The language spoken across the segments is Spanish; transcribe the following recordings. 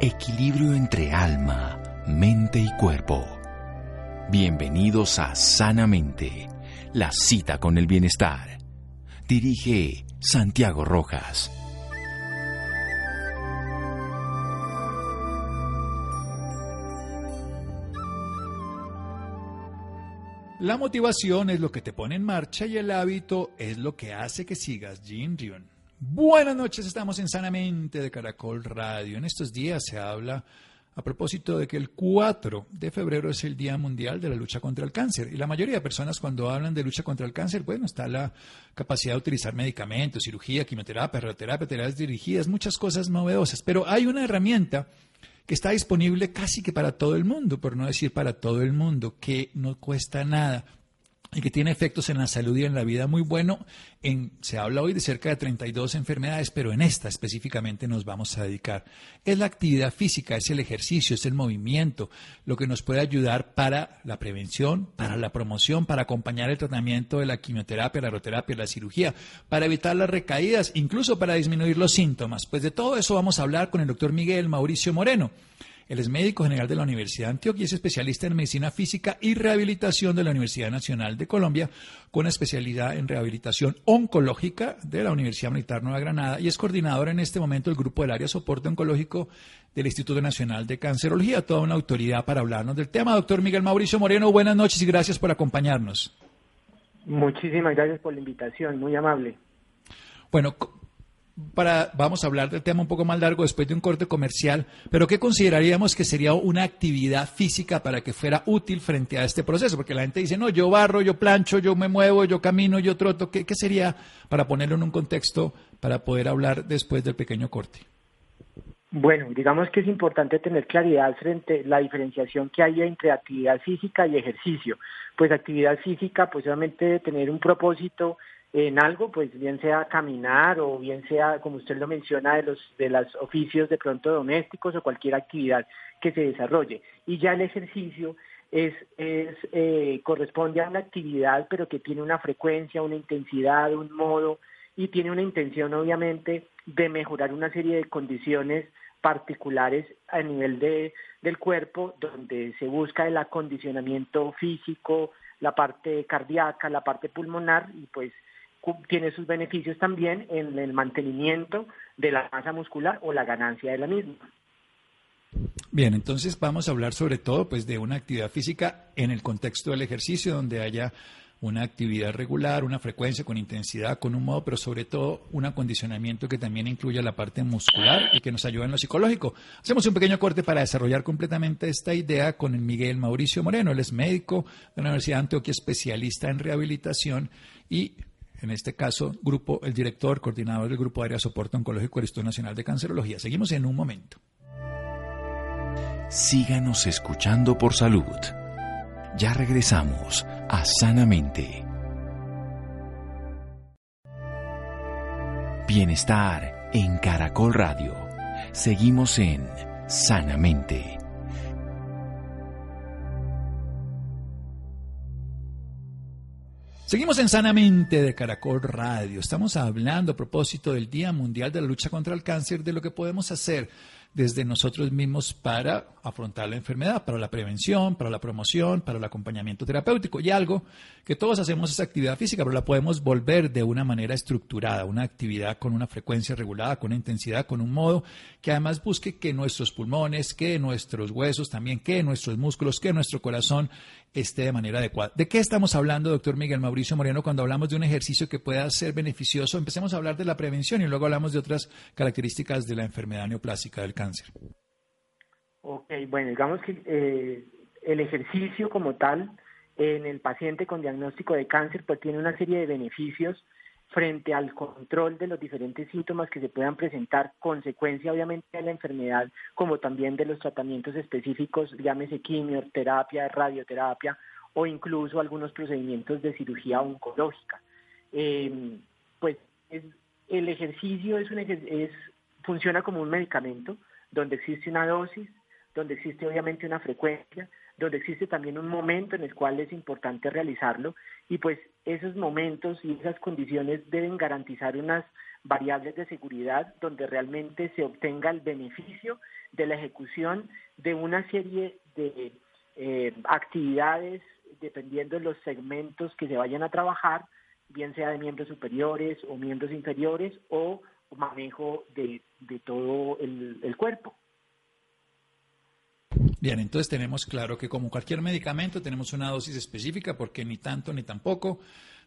Equilibrio entre alma, mente y cuerpo. Bienvenidos a Sanamente, la cita con el bienestar. Dirige Santiago Rojas. La motivación es lo que te pone en marcha y el hábito es lo que hace que sigas Jin Ryun. Buenas noches, estamos en Sanamente de Caracol Radio. En estos días se habla a propósito de que el 4 de febrero es el Día Mundial de la Lucha contra el Cáncer. Y la mayoría de personas cuando hablan de lucha contra el cáncer, bueno, está la capacidad de utilizar medicamentos, cirugía, quimioterapia, radioterapia, terapias dirigidas, muchas cosas novedosas. Pero hay una herramienta que está disponible casi que para todo el mundo, por no decir para todo el mundo, que no cuesta nada y que tiene efectos en la salud y en la vida muy bueno. En, se habla hoy de cerca de 32 enfermedades, pero en esta específicamente nos vamos a dedicar. Es la actividad física, es el ejercicio, es el movimiento, lo que nos puede ayudar para la prevención, para la promoción, para acompañar el tratamiento de la quimioterapia, la radioterapia, la cirugía, para evitar las recaídas, incluso para disminuir los síntomas. Pues de todo eso vamos a hablar con el doctor Miguel Mauricio Moreno. Él es médico general de la Universidad de Antioquia y es especialista en medicina física y rehabilitación de la Universidad Nacional de Colombia, con especialidad en rehabilitación oncológica de la Universidad Militar Nueva Granada y es coordinador en este momento del grupo del área soporte oncológico del Instituto Nacional de Cancerología, toda una autoridad para hablarnos del tema. Doctor Miguel Mauricio Moreno, buenas noches y gracias por acompañarnos. Muchísimas gracias por la invitación, muy amable. Bueno, para, vamos a hablar del tema un poco más largo después de un corte comercial, pero ¿qué consideraríamos que sería una actividad física para que fuera útil frente a este proceso? Porque la gente dice, no, yo barro, yo plancho, yo me muevo, yo camino, yo troto. ¿Qué, qué sería para ponerlo en un contexto para poder hablar después del pequeño corte? Bueno, digamos que es importante tener claridad frente a la diferenciación que hay entre actividad física y ejercicio. Pues actividad física, pues obviamente tener un propósito en algo, pues bien sea caminar o bien sea, como usted lo menciona, de los de los oficios de pronto domésticos o cualquier actividad que se desarrolle. Y ya el ejercicio es, es eh, corresponde a una actividad, pero que tiene una frecuencia, una intensidad, un modo y tiene una intención, obviamente, de mejorar una serie de condiciones particulares a nivel de, del cuerpo, donde se busca el acondicionamiento físico, la parte cardíaca, la parte pulmonar y pues tiene sus beneficios también en el mantenimiento de la masa muscular o la ganancia de la misma. Bien, entonces vamos a hablar sobre todo pues de una actividad física en el contexto del ejercicio donde haya una actividad regular, una frecuencia con intensidad, con un modo, pero sobre todo un acondicionamiento que también incluya la parte muscular y que nos ayude en lo psicológico. Hacemos un pequeño corte para desarrollar completamente esta idea con el Miguel Mauricio Moreno. Él es médico de la Universidad de Antioquia, especialista en rehabilitación y en este caso, grupo, el director, coordinador del Grupo Área Soporte Oncológico del Instituto Nacional de Cancerología. Seguimos en un momento. Síganos escuchando por salud. Ya regresamos a Sanamente. Bienestar en Caracol Radio. Seguimos en Sanamente. Seguimos en Sanamente de Caracol Radio. Estamos hablando a propósito del Día Mundial de la Lucha contra el Cáncer, de lo que podemos hacer desde nosotros mismos para afrontar la enfermedad, para la prevención, para la promoción, para el acompañamiento terapéutico. Y algo que todos hacemos es actividad física, pero la podemos volver de una manera estructurada, una actividad con una frecuencia regulada, con una intensidad, con un modo que además busque que nuestros pulmones, que nuestros huesos también, que nuestros músculos, que nuestro corazón esté de manera adecuada. ¿De qué estamos hablando, doctor Miguel Mauricio Moreno, cuando hablamos de un ejercicio que pueda ser beneficioso? Empecemos a hablar de la prevención y luego hablamos de otras características de la enfermedad neoplásica del cáncer. Ok, bueno, digamos que eh, el ejercicio como tal en el paciente con diagnóstico de cáncer pues tiene una serie de beneficios frente al control de los diferentes síntomas que se puedan presentar, consecuencia obviamente de la enfermedad, como también de los tratamientos específicos, llámese quimioterapia, radioterapia o incluso algunos procedimientos de cirugía oncológica. Eh, pues el ejercicio es, un, es funciona como un medicamento donde existe una dosis, donde existe obviamente una frecuencia, donde existe también un momento en el cual es importante realizarlo. Y pues esos momentos y esas condiciones deben garantizar unas variables de seguridad donde realmente se obtenga el beneficio de la ejecución de una serie de eh, actividades dependiendo de los segmentos que se vayan a trabajar, bien sea de miembros superiores o miembros inferiores o manejo de, todo el cuerpo. Bien, entonces tenemos claro que como cualquier medicamento tenemos una dosis específica porque ni tanto ni tampoco.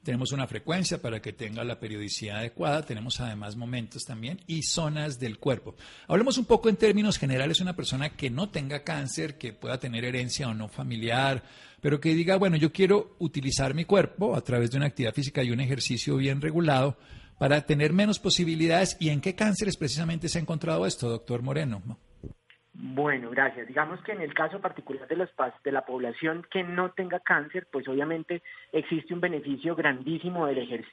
Tenemos una frecuencia para que tenga la periodicidad adecuada. Tenemos además momentos también y zonas del cuerpo. Hablemos un poco en términos generales. Una persona que no tenga cáncer, que pueda tener herencia o no familiar, pero que diga, bueno, yo quiero utilizar mi cuerpo a través de una actividad física y un ejercicio bien regulado para tener menos posibilidades. ¿Y en qué cánceres precisamente se ha encontrado esto, doctor Moreno? Bueno, gracias. Digamos que en el caso particular de, los, de la población que no tenga cáncer, pues obviamente existe un beneficio grandísimo del,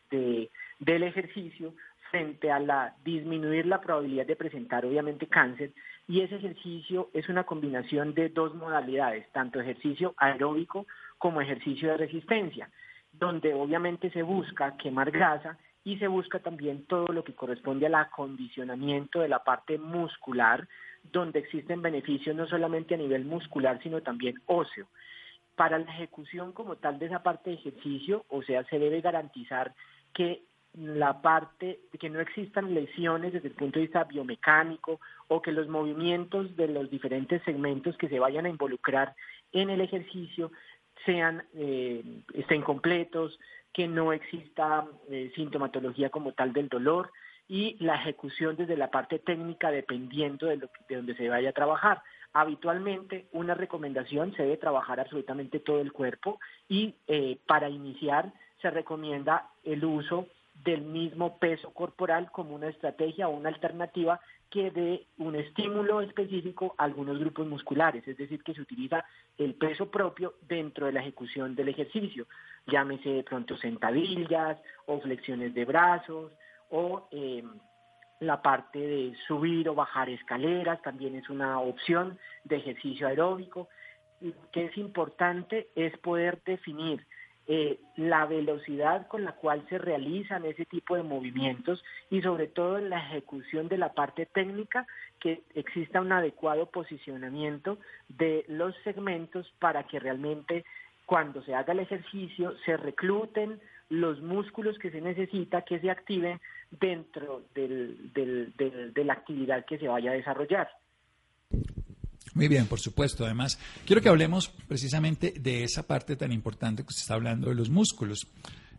del ejercicio frente a la disminuir la probabilidad de presentar obviamente cáncer y ese ejercicio es una combinación de dos modalidades, tanto ejercicio aeróbico como ejercicio de resistencia, donde obviamente se busca quemar grasa y se busca también todo lo que corresponde al acondicionamiento de la parte muscular, donde existen beneficios no solamente a nivel muscular, sino también óseo. Para la ejecución como tal de esa parte de ejercicio, o sea, se debe garantizar que la parte, que no existan lesiones desde el punto de vista biomecánico o que los movimientos de los diferentes segmentos que se vayan a involucrar en el ejercicio sean, eh, estén completos, que no exista eh, sintomatología como tal del dolor y la ejecución desde la parte técnica dependiendo de, lo de donde se vaya a trabajar. Habitualmente una recomendación se debe trabajar absolutamente todo el cuerpo y eh, para iniciar se recomienda el uso del mismo peso corporal como una estrategia o una alternativa que dé un estímulo específico a algunos grupos musculares, es decir, que se utiliza el peso propio dentro de la ejecución del ejercicio, llámese de pronto sentadillas o flexiones de brazos o em, la parte de subir o bajar escaleras, también es una opción de ejercicio aeróbico. Lo que es importante es poder definir eh, la velocidad con la cual se realizan ese tipo de movimientos y sobre todo en la ejecución de la parte técnica que exista un adecuado posicionamiento de los segmentos para que realmente cuando se haga el ejercicio se recluten los músculos que se necesita que se activen dentro de la actividad que se vaya a desarrollar. Muy bien, por supuesto. Además, quiero que hablemos precisamente de esa parte tan importante que se está hablando de los músculos.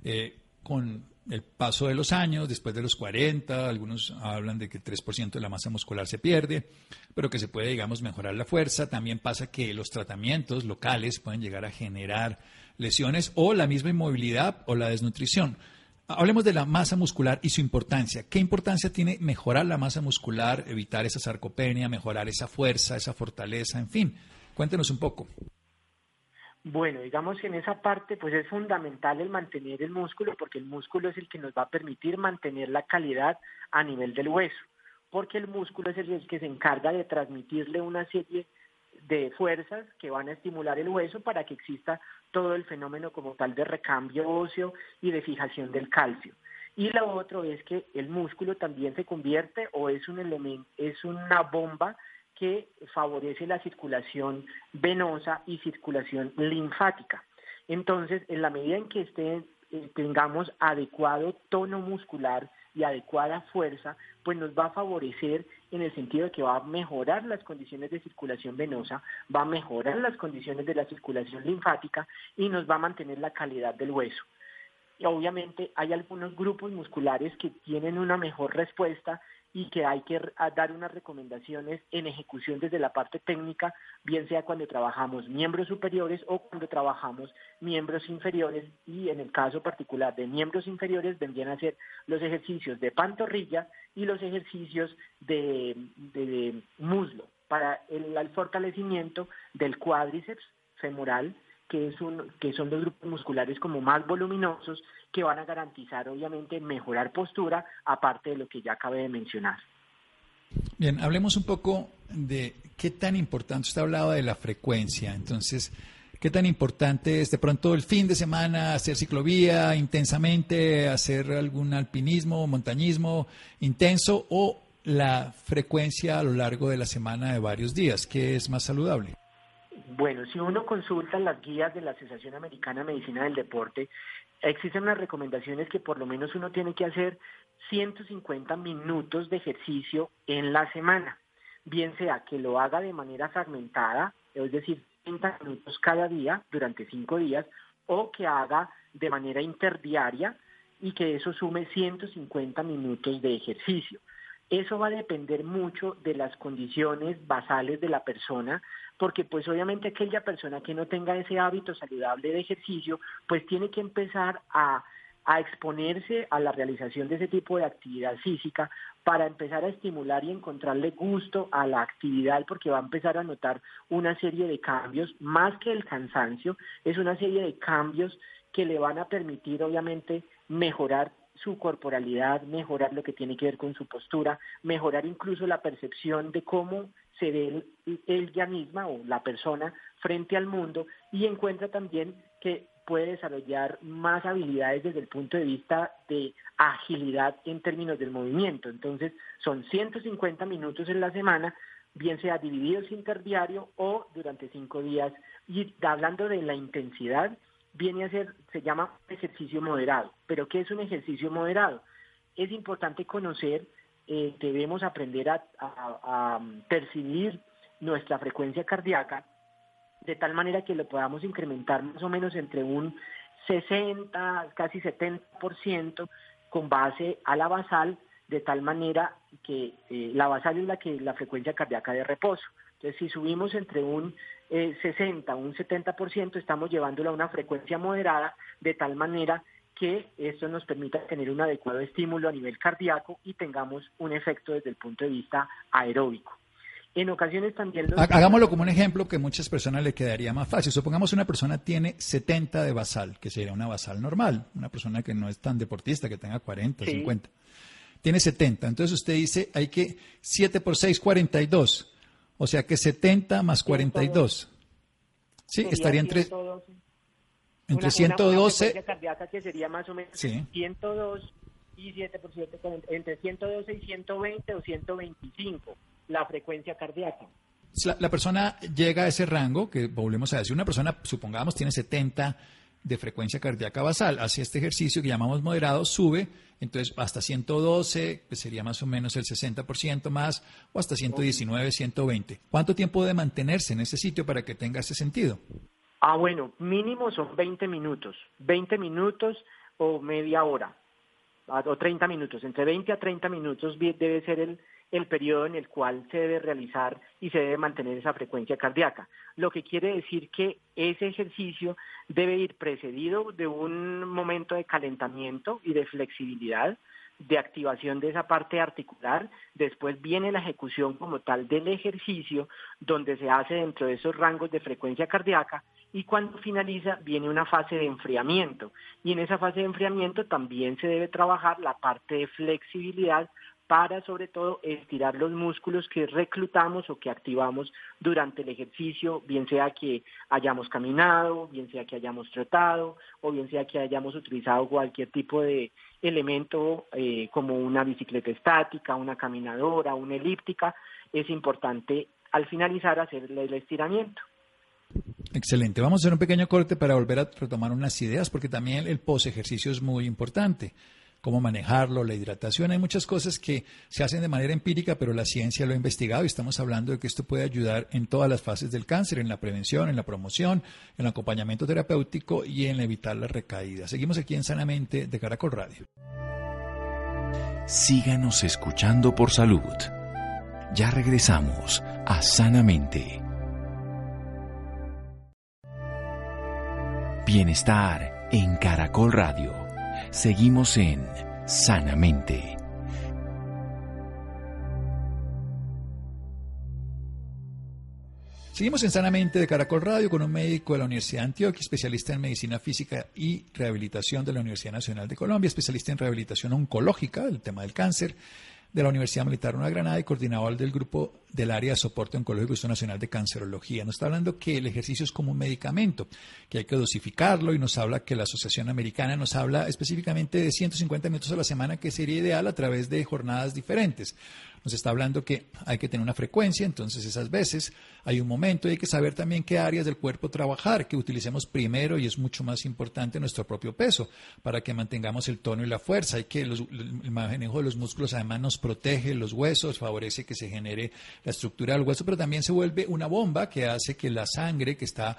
Eh, con el paso de los años, después de los 40, algunos hablan de que el 3% de la masa muscular se pierde, pero que se puede, digamos, mejorar la fuerza. También pasa que los tratamientos locales pueden llegar a generar lesiones o la misma inmovilidad o la desnutrición. Hablemos de la masa muscular y su importancia. ¿Qué importancia tiene mejorar la masa muscular, evitar esa sarcopenia, mejorar esa fuerza, esa fortaleza, en fin? Cuéntenos un poco. Bueno, digamos que en esa parte pues es fundamental el mantener el músculo porque el músculo es el que nos va a permitir mantener la calidad a nivel del hueso, porque el músculo es el que se encarga de transmitirle una serie de fuerzas que van a estimular el hueso para que exista todo el fenómeno como tal de recambio óseo y de fijación del calcio. Y lo otro es que el músculo también se convierte o es un elemento, es una bomba que favorece la circulación venosa y circulación linfática. Entonces, en la medida en que esté, eh, tengamos adecuado tono muscular y adecuada fuerza, pues nos va a favorecer en el sentido de que va a mejorar las condiciones de circulación venosa, va a mejorar las condiciones de la circulación linfática y nos va a mantener la calidad del hueso. Y obviamente hay algunos grupos musculares que tienen una mejor respuesta y que hay que dar unas recomendaciones en ejecución desde la parte técnica, bien sea cuando trabajamos miembros superiores o cuando trabajamos miembros inferiores y en el caso particular de miembros inferiores vendrían a ser los ejercicios de pantorrilla y los ejercicios de, muslo para el fortalecimiento del cuádriceps femoral que, es un, que son los grupos musculares como más voluminosos que van a garantizar obviamente mejorar postura, aparte de lo que ya acabé de mencionar. Bien, hablemos un poco de qué tan importante, usted hablaba de la frecuencia, entonces, ¿qué tan importante es de pronto el fin de semana hacer ciclovía intensamente, hacer algún alpinismo, montañismo intenso o la frecuencia a lo largo de la semana de varios días? ¿Qué es más saludable? Bueno, si uno consulta las guías de la Asociación Americana de Medicina del Deporte, existen unas recomendaciones que por lo menos uno tiene que hacer 150 minutos de ejercicio en la semana, bien sea que lo haga de manera fragmentada, es decir, 30 minutos cada día durante 5 días, o que haga de manera interdiaria y que eso sume 150 minutos de ejercicio. Eso va a depender mucho de las condiciones basales de la persona, porque pues obviamente aquella persona que no tenga ese hábito saludable de ejercicio, pues tiene que empezar a, a exponerse a la realización de ese tipo de actividad física para empezar a estimular y encontrarle gusto a la actividad porque va a empezar a notar una serie de cambios, más que el cansancio, es una serie de cambios que le van a permitir obviamente mejorar su corporalidad, mejorar lo que tiene que ver con su postura, mejorar incluso la percepción de cómo se ve él ya misma o la persona frente al mundo y encuentra también que puede desarrollar más habilidades desde el punto de vista de agilidad en términos del movimiento. Entonces, son 150 minutos en la semana, bien sea divididos interdiario o durante cinco días. Y hablando de la intensidad, viene a ser, se llama ejercicio moderado. ¿Pero qué es un ejercicio moderado? Es importante conocer, eh, debemos aprender a, a, percibir nuestra frecuencia cardíaca de tal manera que lo podamos incrementar más o menos entre un 60, casi 70% con base a la basal, de tal manera que eh, la basal es la que la frecuencia cardíaca de reposo. Entonces, si subimos entre un 60 o un 70%, estamos llevándolo a una frecuencia moderada, de tal manera que esto nos permita tener un adecuado estímulo a nivel cardíaco y tengamos un efecto desde el punto de vista aeróbico. En ocasiones también... Hagámoslo como un ejemplo que a muchas personas le quedaría más fácil. Supongamos una persona tiene 70 de basal, que sería una basal normal, una persona que no es tan deportista, que tenga 40, 50. Tiene 70. Entonces usted dice, hay que 7 por 6, 42. O sea que 70 más 42. Sí, estaría entre... 112. Entre 112... Una, cardíaca que sería más o menos 102 y 7 por 7, entre 112 y 120 o 125 la frecuencia cardíaca. La, persona llega a ese rango, que volvemos a decir, una persona, supongamos, tiene 70 de frecuencia cardíaca basal, hace este ejercicio que llamamos moderado, sube, entonces hasta 112, que sería más o menos el 60% más, o hasta 119, 120. ¿Cuánto tiempo debe mantenerse en ese sitio para que tenga ese sentido? Ah, bueno, mínimo son 20 minutos, 20 minutos o media hora, o 30 minutos, entre 20 a 30 minutos debe ser el, el periodo en el cual se debe realizar y se debe mantener esa frecuencia cardíaca. Lo que quiere decir que ese ejercicio debe ir precedido de un momento de calentamiento y de flexibilidad, de activación de esa parte articular, después viene la ejecución como tal del ejercicio, donde se hace dentro de esos rangos de frecuencia cardíaca, y cuando finaliza viene una fase de enfriamiento. Y en esa fase de enfriamiento también se debe trabajar la parte de flexibilidad para sobre todo estirar los músculos que reclutamos o que activamos durante el ejercicio, bien sea que hayamos caminado, bien sea que hayamos trotado o bien sea que hayamos utilizado cualquier tipo de elemento eh, como una bicicleta estática, una caminadora, una elíptica, es importante al finalizar hacer el estiramiento. Excelente. Vamos a hacer un pequeño corte para volver a retomar unas ideas porque también el post ejercicio es muy importante cómo manejarlo, la hidratación. Hay muchas cosas que se hacen de manera empírica, pero la ciencia lo ha investigado y estamos hablando de que esto puede ayudar en todas las fases del cáncer, en la prevención, en la promoción, en el acompañamiento terapéutico y en evitar la recaída. Seguimos aquí en Sanamente de Caracol Radio. Síganos escuchando por salud. Ya regresamos a Sanamente. Bienestar en Caracol Radio. Seguimos en Sanamente. Seguimos en Sanamente de Caracol Radio con un médico de la Universidad de Antioquia, especialista en medicina física y rehabilitación de la Universidad Nacional de Colombia, especialista en rehabilitación oncológica, el tema del cáncer, de la Universidad Militar Una Granada y coordinador del grupo del área de soporte oncológico y nacional de cancerología. Nos está hablando que el ejercicio es como un medicamento, que hay que dosificarlo y nos habla que la Asociación Americana nos habla específicamente de 150 minutos a la semana, que sería ideal a través de jornadas diferentes nos está hablando que hay que tener una frecuencia, entonces esas veces hay un momento y hay que saber también qué áreas del cuerpo trabajar, que utilicemos primero y es mucho más importante nuestro propio peso para que mantengamos el tono y la fuerza. Hay que el manejo de los músculos además nos protege los huesos, favorece que se genere la estructura del hueso, pero también se vuelve una bomba que hace que la sangre que está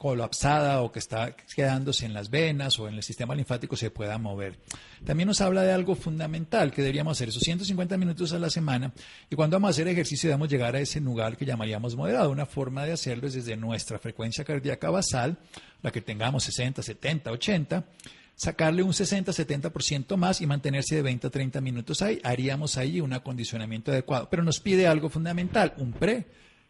colapsada o que está quedándose en las venas o en el sistema linfático se pueda mover. También nos habla de algo fundamental que deberíamos hacer, esos 150 minutos a la semana, y cuando vamos a hacer ejercicio debemos llegar a ese lugar que llamaríamos moderado. Una forma de hacerlo es desde nuestra frecuencia cardíaca basal, la que tengamos 60, 70, 80, sacarle un 60-70% más y mantenerse de 20 a 30 minutos ahí. Haríamos ahí un acondicionamiento adecuado. Pero nos pide algo fundamental, un pre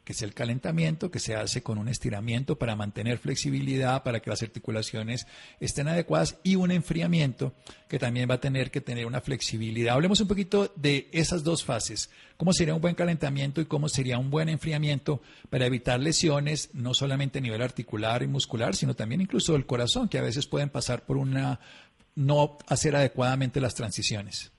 que es el calentamiento, que se hace con un estiramiento para mantener flexibilidad, para que las articulaciones estén adecuadas, y un enfriamiento que también va a tener que tener una flexibilidad. Hablemos un poquito de esas dos fases. ¿Cómo sería un buen calentamiento y cómo sería un buen enfriamiento para evitar lesiones, no solamente a nivel articular y muscular, sino también incluso del corazón, que a veces pueden pasar por una no hacer adecuadamente las transiciones?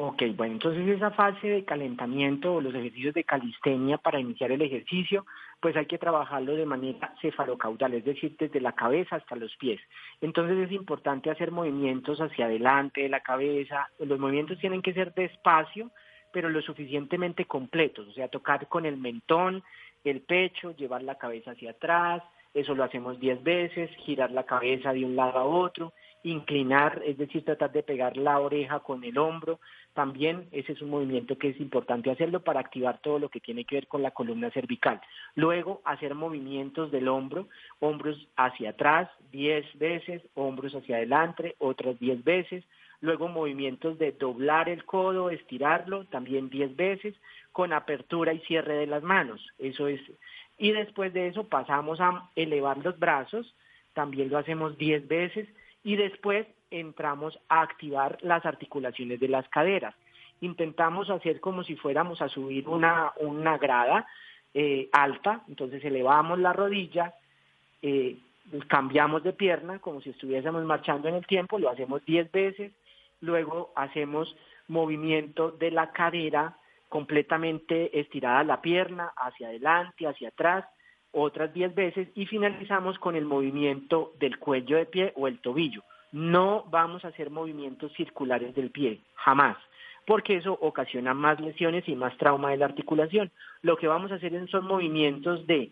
Ok, bueno, entonces esa fase de calentamiento o los ejercicios de calistenia para iniciar el ejercicio, pues hay que trabajarlo de manera cefalocaudal, es decir, desde la cabeza hasta los pies. Entonces es importante hacer movimientos hacia adelante de la cabeza, los movimientos tienen que ser despacio, pero lo suficientemente completos, o sea, tocar con el mentón, el pecho, llevar la cabeza hacia atrás, eso lo hacemos 10 veces, girar la cabeza de un lado a otro, inclinar, es decir, tratar de pegar la oreja con el hombro. También ese es un movimiento que es importante hacerlo para activar todo lo que tiene que ver con la columna cervical. Luego, hacer movimientos del hombro, hombros hacia atrás 10 veces, hombros hacia adelante otras 10 veces. Luego, movimientos de doblar el codo, estirarlo, también 10 veces, con apertura y cierre de las manos. Eso es. Y después de eso pasamos a elevar los brazos, también lo hacemos 10 veces y después entramos a activar las articulaciones de las caderas. Intentamos hacer como si fuéramos a subir una, una grada eh, alta, entonces elevamos la rodilla, eh, cambiamos de pierna como si estuviésemos marchando en el tiempo, lo hacemos 10 veces, luego hacemos movimiento de la cadera completamente estirada la pierna hacia adelante, hacia atrás, otras 10 veces y finalizamos con el movimiento del cuello de pie o el tobillo. No vamos a hacer movimientos circulares del pie, jamás, porque eso ocasiona más lesiones y más trauma de la articulación. Lo que vamos a hacer son movimientos de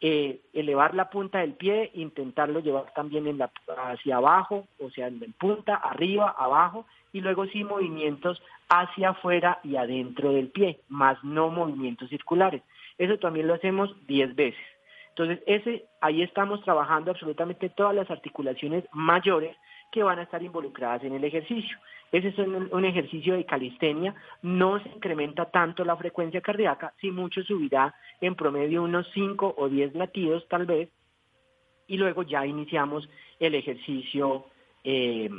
eh, elevar la punta del pie, intentarlo llevar también hacia abajo, o sea, en punta, arriba, abajo, y luego sí movimientos hacia afuera y adentro del pie, más no movimientos circulares. Eso también lo hacemos 10 veces. Entonces, ese, ahí estamos trabajando absolutamente todas las articulaciones mayores que van a estar involucradas en el ejercicio. Ese es un, ejercicio de calistenia, no se incrementa tanto la frecuencia cardíaca, si mucho subirá en promedio unos 5 o 10 latidos tal vez, y luego ya iniciamos el ejercicio eh,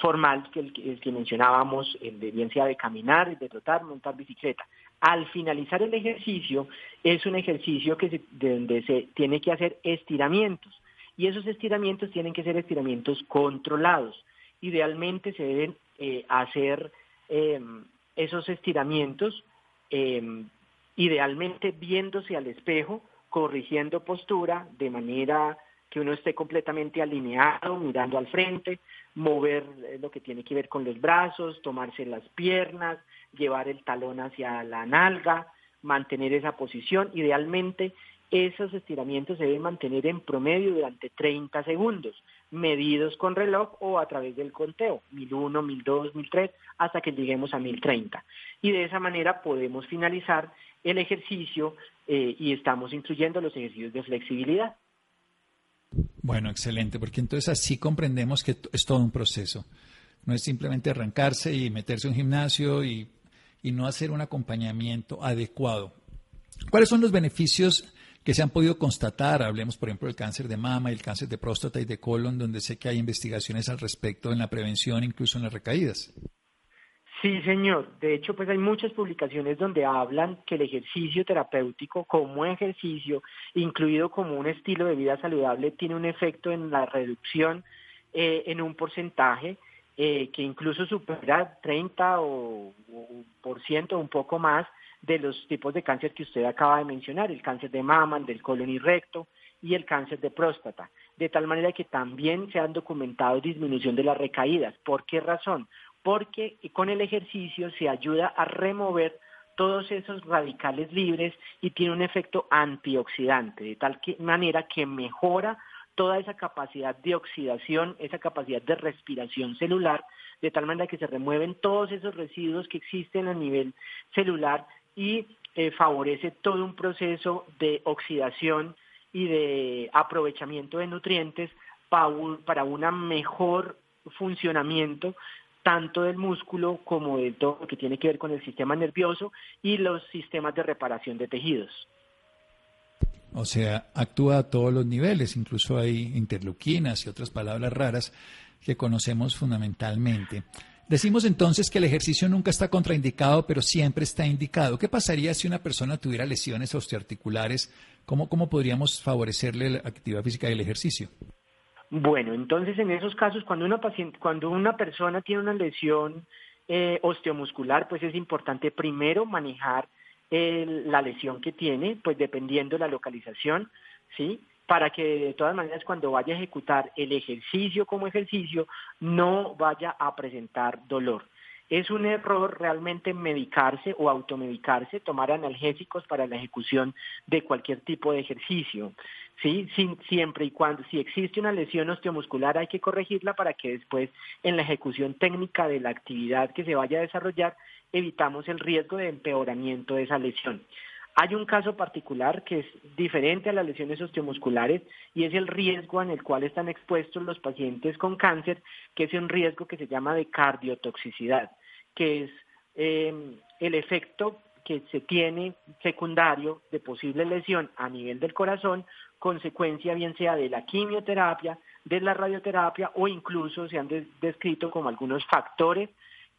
formal que, el, que mencionábamos, el de bien sea de caminar, de trotar, montar bicicleta. Al finalizar el ejercicio, es un ejercicio que donde se tiene que hacer estiramientos. Y esos estiramientos tienen que ser estiramientos controlados. Idealmente se deben eh, hacer em, esos estiramientos, em, idealmente viéndose al espejo, corrigiendo postura de manera que uno esté completamente alineado, mirando al frente, mover eh, lo que tiene que ver con los brazos, tomarse las piernas, llevar el talón hacia la nalga, mantener esa posición. Idealmente, esos estiramientos se deben mantener en promedio durante 30 segundos, medidos con reloj o a través del conteo, 1001, 1002, 1003, hasta que lleguemos a 1030. Y de esa manera podemos finalizar el ejercicio eh, y estamos incluyendo los ejercicios de flexibilidad. Bueno, excelente, porque entonces así comprendemos que es todo un proceso. No es simplemente arrancarse y meterse en un gimnasio y, no hacer un acompañamiento adecuado. ¿Cuáles son los beneficios que se han podido constatar? Hablemos, por ejemplo, del cáncer de mama, el cáncer de próstata y de colon, donde sé que hay investigaciones al respecto en la prevención, incluso en las recaídas. Sí, señor. De hecho, pues hay muchas publicaciones donde hablan que el ejercicio terapéutico como ejercicio, incluido como un estilo de vida saludable, tiene un efecto en la reducción eh, en un porcentaje eh, que incluso supera 30 o, por ciento, un poco más, de los tipos de cáncer que usted acaba de mencionar, el cáncer de mama, el del colon y recto y el cáncer de próstata. De tal manera que también se han documentado disminución de las recaídas. ¿Por qué razón? Porque con el ejercicio se ayuda a remover todos esos radicales libres y tiene un efecto antioxidante, de tal manera que mejora toda esa capacidad de oxidación, esa capacidad de respiración celular, de tal manera que se remueven todos esos residuos que existen a nivel celular y eh, favorece todo un proceso de oxidación y de aprovechamiento de nutrientes para un mejor funcionamiento tanto del músculo como de todo lo que tiene que ver con el sistema nervioso y los sistemas de reparación de tejidos. O sea, actúa a todos los niveles, incluso hay interleuquinas y otras palabras raras que conocemos fundamentalmente. Decimos entonces que el ejercicio nunca está contraindicado, pero siempre está indicado. ¿Qué pasaría si una persona tuviera lesiones osteoarticulares? ¿Cómo, cómo podríamos favorecerle la actividad física y el ejercicio? Bueno, entonces en esos casos, cuando una, paciente, cuando una persona tiene una lesión eh, osteomuscular, pues es importante primero manejar la lesión que tiene, pues dependiendo de la localización, ¿sí? Para que de todas maneras cuando vaya a ejecutar el ejercicio como ejercicio no vaya a presentar dolor. Es un error realmente medicarse o automedicarse, tomar analgésicos para la ejecución de cualquier tipo de ejercicio. ¿sí? siempre y cuando, si existe una lesión osteomuscular hay que corregirla para que después en la ejecución técnica de la actividad que se vaya a desarrollar evitamos el riesgo de empeoramiento de esa lesión. Hay un caso particular que es diferente a las lesiones osteomusculares y es el riesgo en el cual están expuestos los pacientes con cáncer, que es un riesgo que se llama de cardiotoxicidad, que es eh, el efecto que se tiene secundario de posible lesión a nivel del corazón, consecuencia bien sea de la quimioterapia, de la radioterapia o incluso se han descrito como algunos factores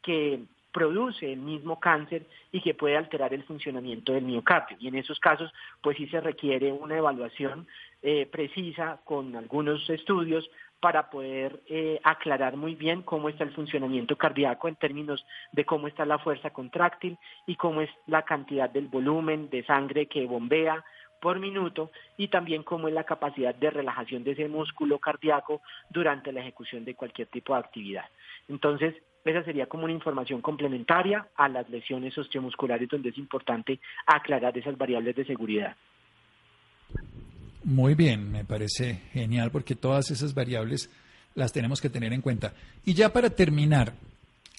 que produce el mismo cáncer y que puede alterar el funcionamiento del miocardio. Y en esos casos, pues sí se requiere una evaluación eh, precisa con algunos estudios para poder eh, aclarar muy bien cómo está el funcionamiento cardíaco en términos de cómo está la fuerza contráctil y cómo es la cantidad del volumen de sangre que bombea por minuto y también cómo es la capacidad de relajación de ese músculo cardíaco durante la ejecución de cualquier tipo de actividad. Entonces, esa sería como una información complementaria a las lesiones osteomusculares donde es importante aclarar esas variables de seguridad. Muy bien, me parece genial porque todas esas variables las tenemos que tener en cuenta. Y ya para terminar,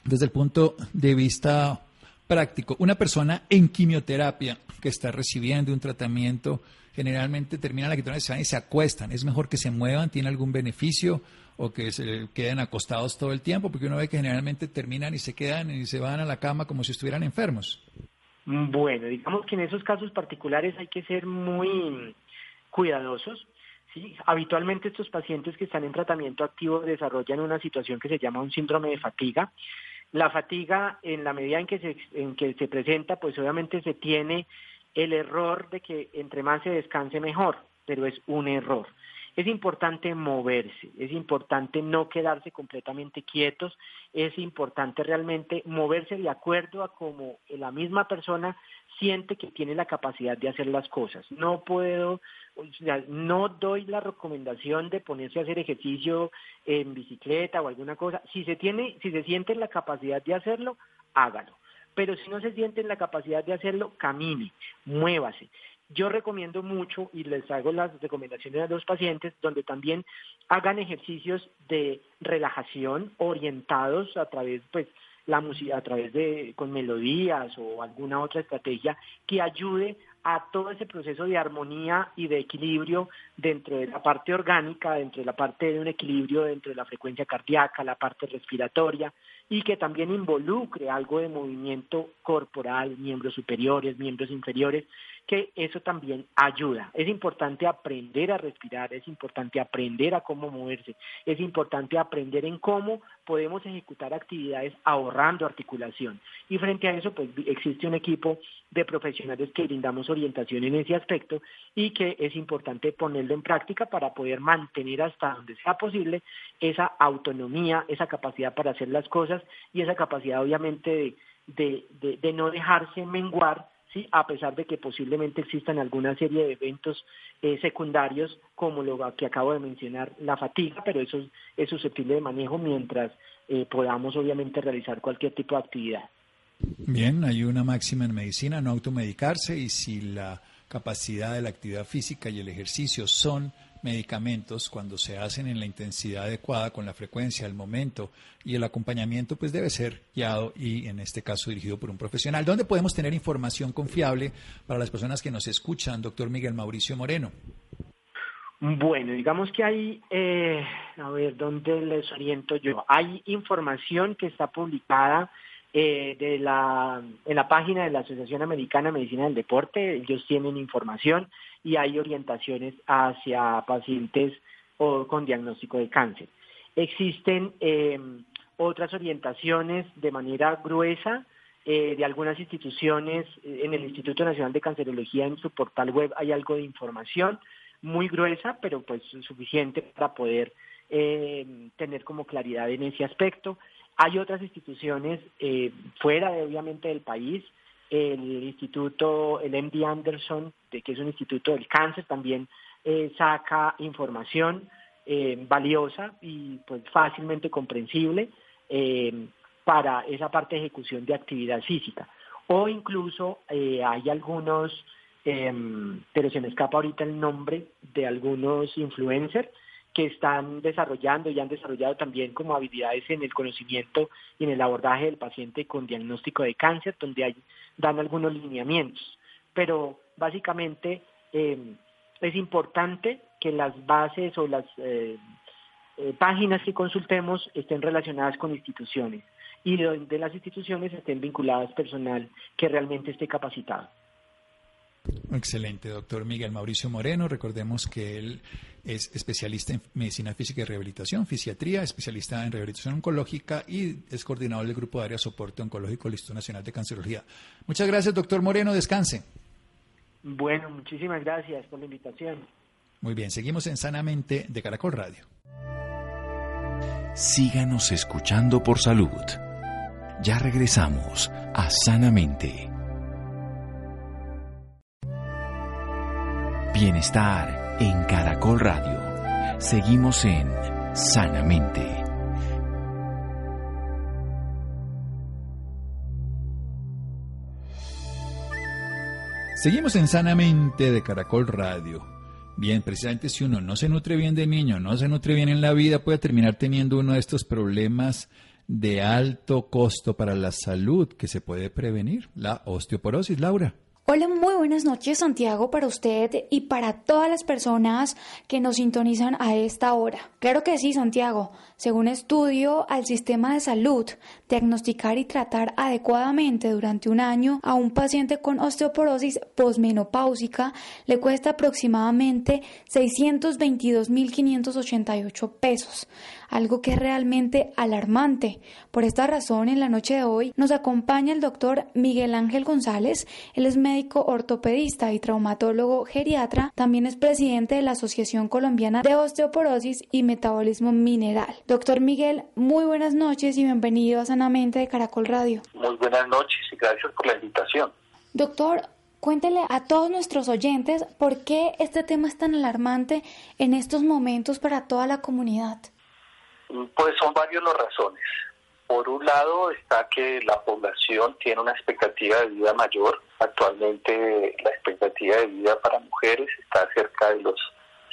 desde el punto de vista práctico, una persona en quimioterapia que está recibiendo un tratamiento, generalmente termina la quimioterapia y se acuestan. ¿Es mejor que se muevan? ¿Tiene algún beneficio? ¿O que se queden acostados todo el tiempo? Porque uno ve que generalmente terminan y se quedan y se van a la cama como si estuvieran enfermos. Bueno, digamos que en esos casos particulares hay que ser muy cuidadosos. ¿sí? Habitualmente estos pacientes que están en tratamiento activo desarrollan una situación que se llama un síndrome de fatiga. La fatiga, en la medida en que se, en que se presenta, pues obviamente se tiene el error de que entre más se descanse mejor, pero es un error. Es importante moverse, es importante no quedarse completamente quietos, es importante realmente moverse de acuerdo a cómo la misma persona siente que tiene la capacidad de hacer las cosas. No puedo, o sea, no doy la recomendación de ponerse a hacer ejercicio en bicicleta o alguna cosa. Si se tiene, si se siente la capacidad de hacerlo, hágalo. Pero si no se siente en la capacidad de hacerlo, camine, muévase. Yo recomiendo mucho y les hago las recomendaciones a los pacientes donde también hagan ejercicios de relajación orientados a través, pues, la música a través de con melodías o alguna otra estrategia que ayude a todo ese proceso de armonía y de equilibrio dentro de la parte orgánica, dentro de la parte de un equilibrio dentro de la frecuencia cardíaca, la parte respiratoria y que también involucre algo de movimiento corporal, miembros superiores, miembros inferiores, que eso también ayuda. Es importante aprender a respirar, es importante aprender a cómo moverse, es importante aprender en cómo podemos ejecutar actividades ahorrando articulación. Y frente a eso, pues existe un equipo de profesionales que brindamos orientación en ese aspecto y que es importante ponerlo en práctica para poder mantener hasta donde sea posible esa autonomía, esa capacidad para hacer las cosas y esa capacidad obviamente de, de no dejarse menguar ¿sí? a pesar de que posiblemente existan alguna serie de eventos eh, secundarios como lo que acabo de mencionar, la fatiga, pero eso es, susceptible de manejo mientras eh, podamos obviamente realizar cualquier tipo de actividad. Bien, hay una máxima en medicina, no automedicarse y si la capacidad de la actividad física y el ejercicio son medicamentos cuando se hacen en la intensidad adecuada, con la frecuencia, el momento y el acompañamiento, pues debe ser guiado y en este caso dirigido por un profesional. ¿Dónde podemos tener información confiable para las personas que nos escuchan, doctor Miguel Mauricio Moreno? Bueno, digamos que hay, eh, a ver, ¿dónde les oriento yo? Hay información que está publicada eh, de la, en la página de la Asociación Americana de Medicina del Deporte, ellos tienen información y hay orientaciones hacia pacientes o con diagnóstico de cáncer. Existen em, otras orientaciones de manera gruesa eh, de algunas instituciones, eh, en el Instituto Nacional de Cancerología, en su portal web hay algo de información muy gruesa, pero pues suficiente para poder em, tener como claridad en ese aspecto. Hay otras instituciones eh, fuera de obviamente del país, el instituto, el MD Anderson, de, que es un instituto del cáncer, también eh, saca información eh, valiosa y pues fácilmente comprensible eh, para esa parte de ejecución de actividad física. O incluso hay algunos, pero se me escapa ahorita el nombre de algunos influencers que están desarrollando y han desarrollado también como habilidades en el conocimiento y en el abordaje del paciente con diagnóstico de cáncer, donde hay, dan algunos lineamientos. Pero básicamente eh, es importante que las bases o las eh, eh, páginas que consultemos estén relacionadas con instituciones y de las instituciones estén vinculadas personal que realmente esté capacitado. Excelente, doctor Miguel Mauricio Moreno. Recordemos que él es especialista en medicina física y rehabilitación, fisiatría, especialista en rehabilitación oncológica y es coordinador del Grupo de Área Soporte Oncológico del Instituto Nacional de Cancerología. Muchas gracias, doctor Moreno. Descanse. Bueno, muchísimas gracias por la invitación. Muy bien, seguimos en Sanamente de Caracol Radio. Síganos escuchando por salud. Ya regresamos a Sanamente. Bienestar en Caracol Radio. Seguimos en Sanamente. Seguimos en Sanamente de Caracol Radio. Bien, precisamente si uno no se nutre bien de niño, no se nutre bien en la vida, puede terminar teniendo uno de estos problemas de alto costo para la salud que se puede prevenir, la osteoporosis, Laura. Hola, muy buenas noches Santiago para usted y para todas las personas que nos sintonizan a esta hora. Claro que sí, Santiago. Según estudio al sistema de salud, diagnosticar y tratar adecuadamente durante un año a un paciente con osteoporosis posmenopáusica le cuesta aproximadamente 622.588 pesos algo que es realmente alarmante. Por esta razón, en la noche de hoy nos acompaña el doctor Miguel Ángel González. Él es médico ortopedista y traumatólogo geriatra. También es presidente de la Asociación Colombiana de Osteoporosis y Metabolismo Mineral. Doctor Miguel, muy buenas noches y bienvenido a Sanamente de Caracol Radio. Muy buenas noches y gracias por la invitación. Doctor, Cuéntele a todos nuestros oyentes por qué este tema es tan alarmante en estos momentos para toda la comunidad. Pues son varias las razones. Por un lado está que la población tiene una expectativa de vida mayor. Actualmente la expectativa de vida para mujeres está cerca de los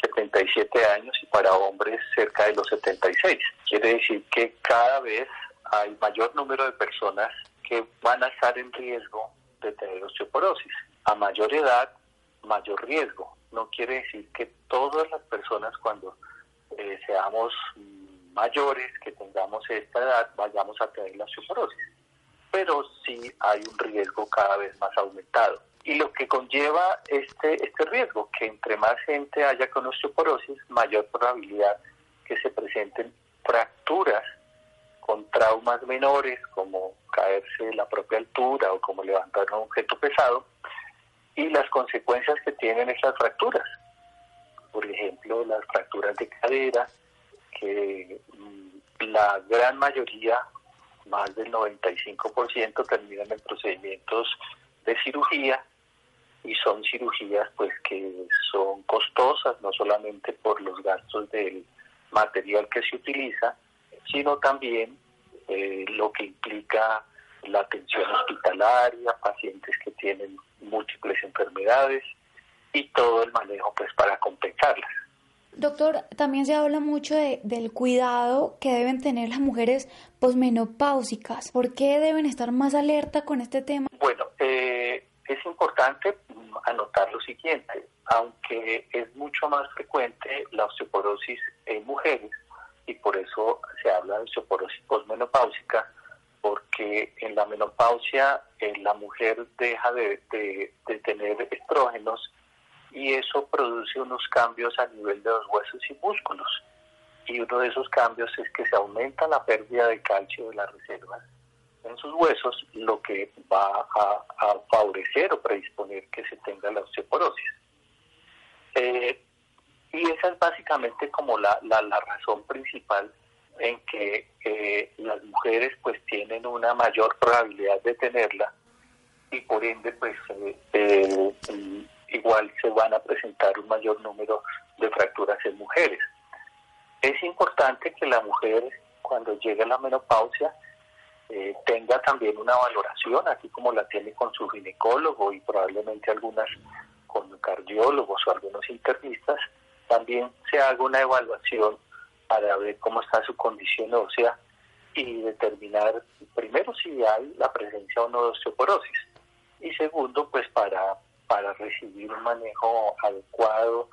77 años y para hombres cerca de los 76. Quiere decir que cada vez hay mayor número de personas que van a estar en riesgo de tener osteoporosis. A mayor edad, mayor riesgo. No quiere decir que todas las personas cuando eh, seamos mayores que tengamos esta edad vayamos a tener la osteoporosis, pero sí hay un riesgo cada vez más aumentado. Y lo que conlleva este, este riesgo, que entre más gente haya con osteoporosis, mayor probabilidad que se presenten fracturas con traumas menores como caerse de la propia altura o como levantar un objeto pesado y las consecuencias que tienen esas fracturas. Por ejemplo, las fracturas de cadera, que mm, la gran mayoría, más del 95%, terminan en procedimientos de cirugía y son cirugías pues que son costosas, no solamente por los gastos del material que se utiliza, sino también eh, lo que implica la atención hospitalaria, pacientes que tienen múltiples enfermedades y todo el manejo pues para compensarlas. Doctor, también se habla mucho de, del cuidado que deben tener las mujeres posmenopáusicas. ¿Por qué deben estar más alerta con este tema? Bueno, eh, es importante anotar lo siguiente. Aunque es mucho más frecuente la osteoporosis en mujeres, y por eso se habla de osteoporosis posmenopáusica, porque en la menopausia eh, la mujer deja de, tener estrógenos y eso produce unos cambios a nivel de los huesos y músculos. Y uno de esos cambios es que se aumenta la pérdida de calcio de las reservas en sus huesos, lo que va a, favorecer o predisponer que se tenga la osteoporosis. Eh, y esa es básicamente como la, la, razón principal en que eh, las mujeres pues tienen una mayor probabilidad de tenerla y por ende pues eh, eh, igual se van a presentar un mayor número de fracturas en mujeres. Es importante que la mujer cuando llegue a la menopausia tenga también una valoración, así como la tiene con su ginecólogo y probablemente algunas con cardiólogos o algunos internistas, también se haga una evaluación para ver cómo está su condición ósea y determinar primero si hay la presencia o no de osteoporosis y segundo pues para, para recibir un manejo adecuado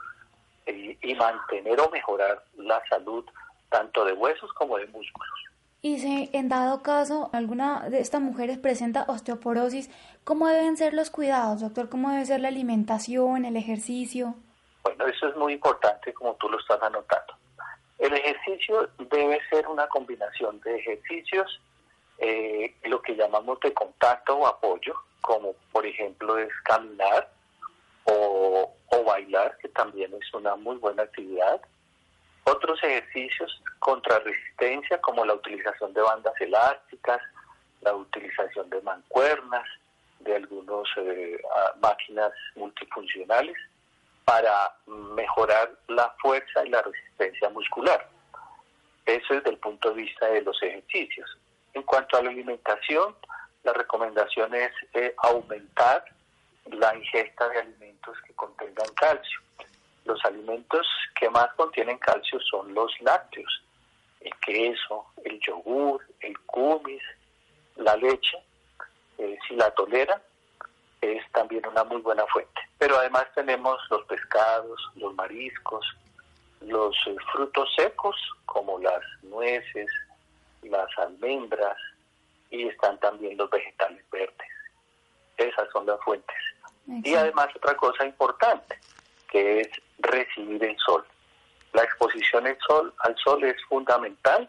y, y mantener o mejorar la salud tanto de huesos como de músculos. Y si en dado caso alguna de estas mujeres presenta osteoporosis, ¿cómo deben ser los cuidados, doctor? ¿Cómo debe ser la alimentación, el ejercicio? Bueno, eso es muy importante como tú lo estás anotando. El ejercicio debe ser una combinación de ejercicios, eh, lo que llamamos de contacto o apoyo, como por ejemplo es caminar o, bailar, que también es una muy buena actividad. Otros ejercicios contra resistencia, como la utilización de bandas elásticas, la utilización de mancuernas, de algunas eh, máquinas multifuncionales para mejorar la fuerza y la resistencia muscular. Eso es desde el punto de vista de los ejercicios. En cuanto a la alimentación, la recomendación es eh, aumentar la ingesta de alimentos que contengan calcio. Los alimentos que más contienen calcio son los lácteos, el queso, el yogur, el kumis, la leche. Eh, si la toleran, es también una muy buena fuente. Pero además tenemos los pescados, los mariscos, los eh, frutos secos como las nueces, las almendras y están también los vegetales verdes. Esas son las fuentes. Y además otra cosa importante, que es recibir el sol. La exposición al sol, al sol es fundamental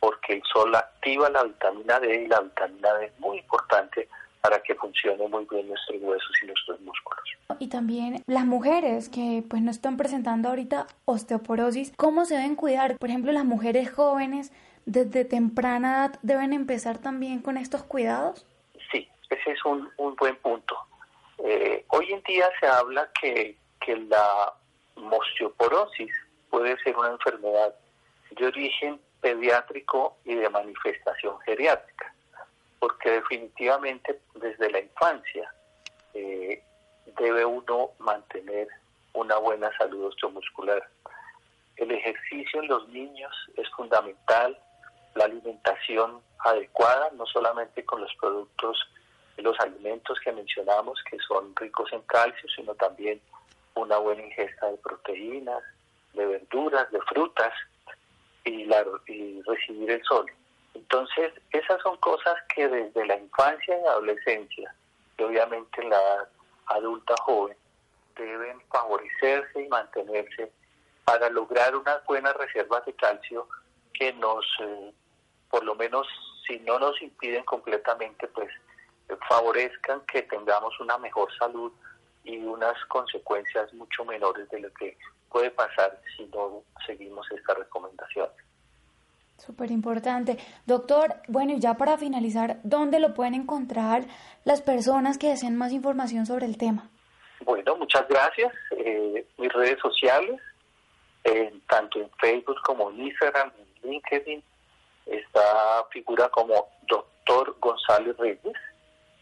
porque el sol activa la vitamina D y la vitamina D es muy importante para que funcione muy bien nuestros huesos y nuestros músculos. Y también las mujeres que pues no están presentando ahorita osteoporosis, ¿cómo se deben cuidar? Por ejemplo, las mujeres jóvenes desde temprana edad deben empezar también con estos cuidados. Sí, ese es un, buen punto. Eh, hoy en día se habla que, que la osteoporosis puede ser una enfermedad de origen pediátrico y de manifestación geriátrica porque definitivamente desde la infancia eh, debe uno mantener una buena salud osteomuscular. El ejercicio en los niños es fundamental, la alimentación adecuada, no solamente con los productos, los alimentos que mencionamos, que son ricos en calcio, sino también una buena ingesta de proteínas, de verduras, de frutas, y, la, y recibir el sol. Entonces, esas son cosas que desde la infancia y adolescencia, y obviamente la adulta joven, deben favorecerse y mantenerse para lograr unas buenas reservas de calcio que nos, eh, por lo menos, si no nos impiden completamente, pues favorezcan que tengamos una mejor salud y unas consecuencias mucho menores de lo que puede pasar si no seguimos esta recomendación. Súper importante. Doctor, bueno, y ya para finalizar, ¿dónde lo pueden encontrar las personas que deseen más información sobre el tema? Bueno, muchas gracias. Eh, mis redes sociales, tanto en Facebook como en Instagram, en LinkedIn, está figura como Doctor González Reyes,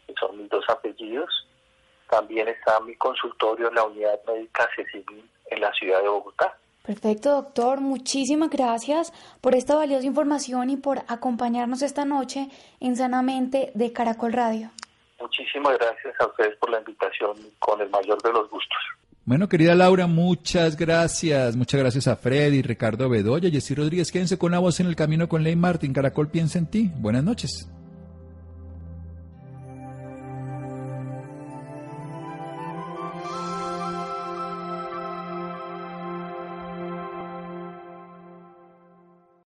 que son mis dos apellidos. También está mi consultorio en la unidad médica Cecilín en la ciudad de Bogotá. Perfecto, doctor. Muchísimas gracias por esta valiosa información y por acompañarnos esta noche en Sanamente de Caracol Radio. Muchísimas gracias a ustedes por la invitación con el mayor de los gustos. Bueno, querida Laura, muchas gracias. Muchas gracias a Freddy, Ricardo Bedoya, Jessy Rodríguez. Quédense con la voz en el camino con Ley Martin. Caracol piensa en ti. Buenas noches.